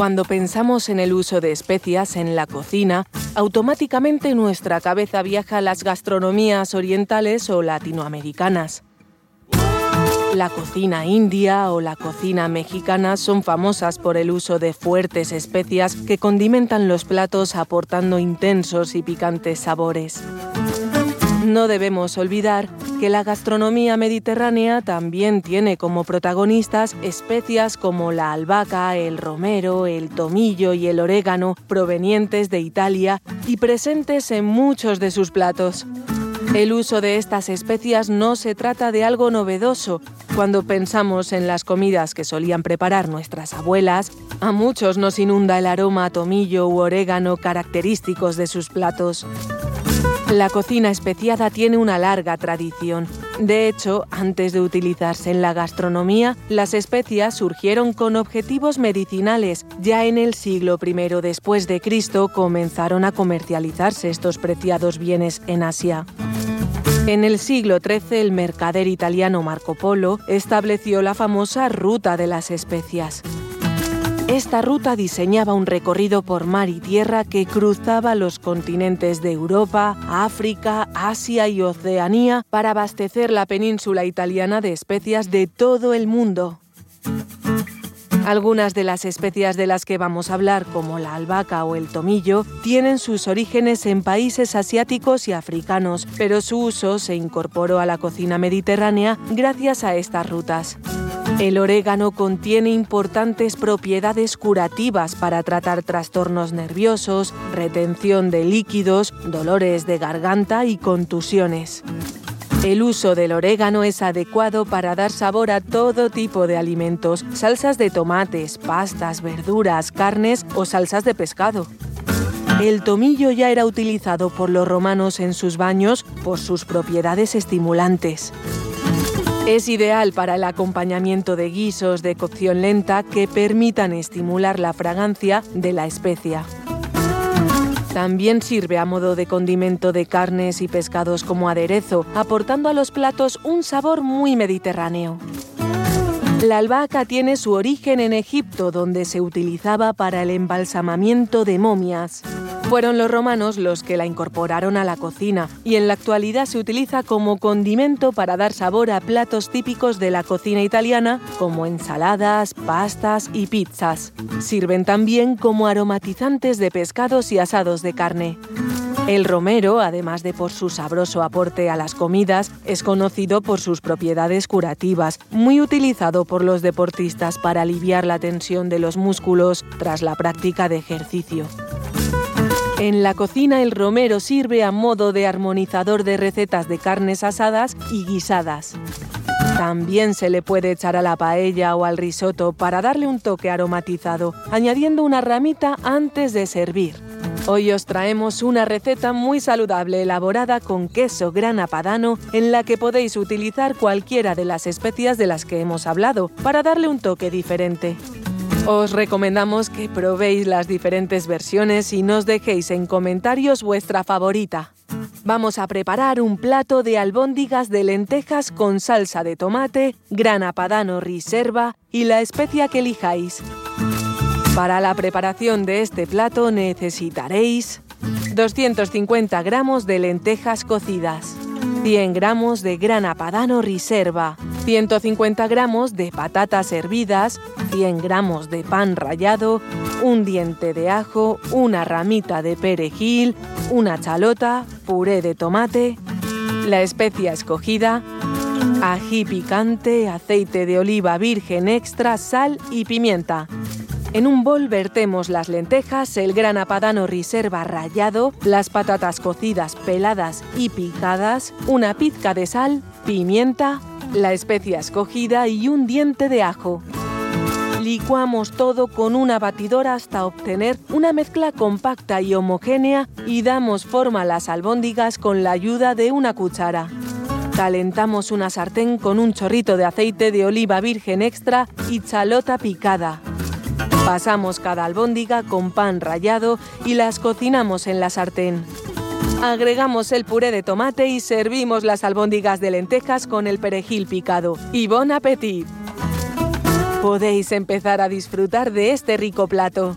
Cuando pensamos en el uso de especias en la cocina, automáticamente nuestra cabeza viaja a las gastronomías orientales o latinoamericanas. La cocina india o la cocina mexicana son famosas por el uso de fuertes especias que condimentan los platos aportando intensos y picantes sabores. No debemos olvidar que la gastronomía mediterránea también tiene como protagonistas especias como la albahaca, el romero, el tomillo y el orégano provenientes de Italia y presentes en muchos de sus platos. El uso de estas especias no se trata de algo novedoso. Cuando pensamos en las comidas que solían preparar nuestras abuelas, a muchos nos inunda el aroma a tomillo u orégano característicos de sus platos. La cocina especiada tiene una larga tradición. De hecho, antes de utilizarse en la gastronomía, las especias surgieron con objetivos medicinales. Ya en el siglo I después de Cristo comenzaron a comercializarse estos preciados bienes en Asia. En el siglo XIII, el mercader italiano Marco Polo estableció la famosa ruta de las especias. Esta ruta diseñaba un recorrido por mar y tierra que cruzaba los continentes de Europa, África, Asia y Oceanía para abastecer la península italiana de especias de todo el mundo. Algunas de las especias de las que vamos a hablar, como la albahaca o el tomillo, tienen sus orígenes en países asiáticos y africanos, pero su uso se incorporó a la cocina mediterránea gracias a estas rutas. El orégano contiene importantes propiedades curativas para tratar trastornos nerviosos, retención de líquidos, dolores de garganta y contusiones. El uso del orégano es adecuado para dar sabor a todo tipo de alimentos, salsas de tomates, pastas, verduras, carnes o salsas de pescado. El tomillo ya era utilizado por los romanos en sus baños por sus propiedades estimulantes. Es ideal para el acompañamiento de guisos de cocción lenta que permitan estimular la fragancia de la especia. También sirve a modo de condimento de carnes y pescados como aderezo, aportando a los platos un sabor muy mediterráneo. La albahaca tiene su origen en Egipto, donde se utilizaba para el embalsamamiento de momias. Fueron los romanos los que la incorporaron a la cocina y en la actualidad se utiliza como condimento para dar sabor a platos típicos de la cocina italiana como ensaladas, pastas y pizzas. Sirven también como aromatizantes de pescados y asados de carne. El romero, además de por su sabroso aporte a las comidas, es conocido por sus propiedades curativas, muy utilizado por los deportistas para aliviar la tensión de los músculos tras la práctica de ejercicio. En la cocina el romero sirve a modo de armonizador de recetas de carnes asadas y guisadas. También se le puede echar a la paella o al risotto para darle un toque aromatizado, añadiendo una ramita antes de servir. Hoy os traemos una receta muy saludable elaborada con queso grana padano en la que podéis utilizar cualquiera de las especias de las que hemos hablado para darle un toque diferente. Os recomendamos que probéis las diferentes versiones y nos dejéis en comentarios vuestra favorita. Vamos a preparar un plato de albóndigas de lentejas con salsa de tomate, grana padano reserva y la especia que elijáis. Para la preparación de este plato necesitaréis 250 gramos de lentejas cocidas, 100 gramos de grana padano reserva, 150 gramos de patatas hervidas, 100 gramos de pan rallado, un diente de ajo, una ramita de perejil, una chalota, puré de tomate, la especia escogida, ají picante, aceite de oliva virgen extra, sal y pimienta. En un bol vertemos las lentejas, el grana padano reserva rallado, las patatas cocidas peladas y picadas, una pizca de sal, pimienta, la especia escogida y un diente de ajo. Licuamos todo con una batidora hasta obtener una mezcla compacta y homogénea y damos forma a las albóndigas con la ayuda de una cuchara. Calentamos una sartén con un chorrito de aceite de oliva virgen extra y chalota picada. Pasamos cada albóndiga con pan rallado y las cocinamos en la sartén. Agregamos el puré de tomate y servimos las albóndigas de lentejas con el perejil picado. ¡Y bon appetit! podéis empezar a disfrutar de este rico plato.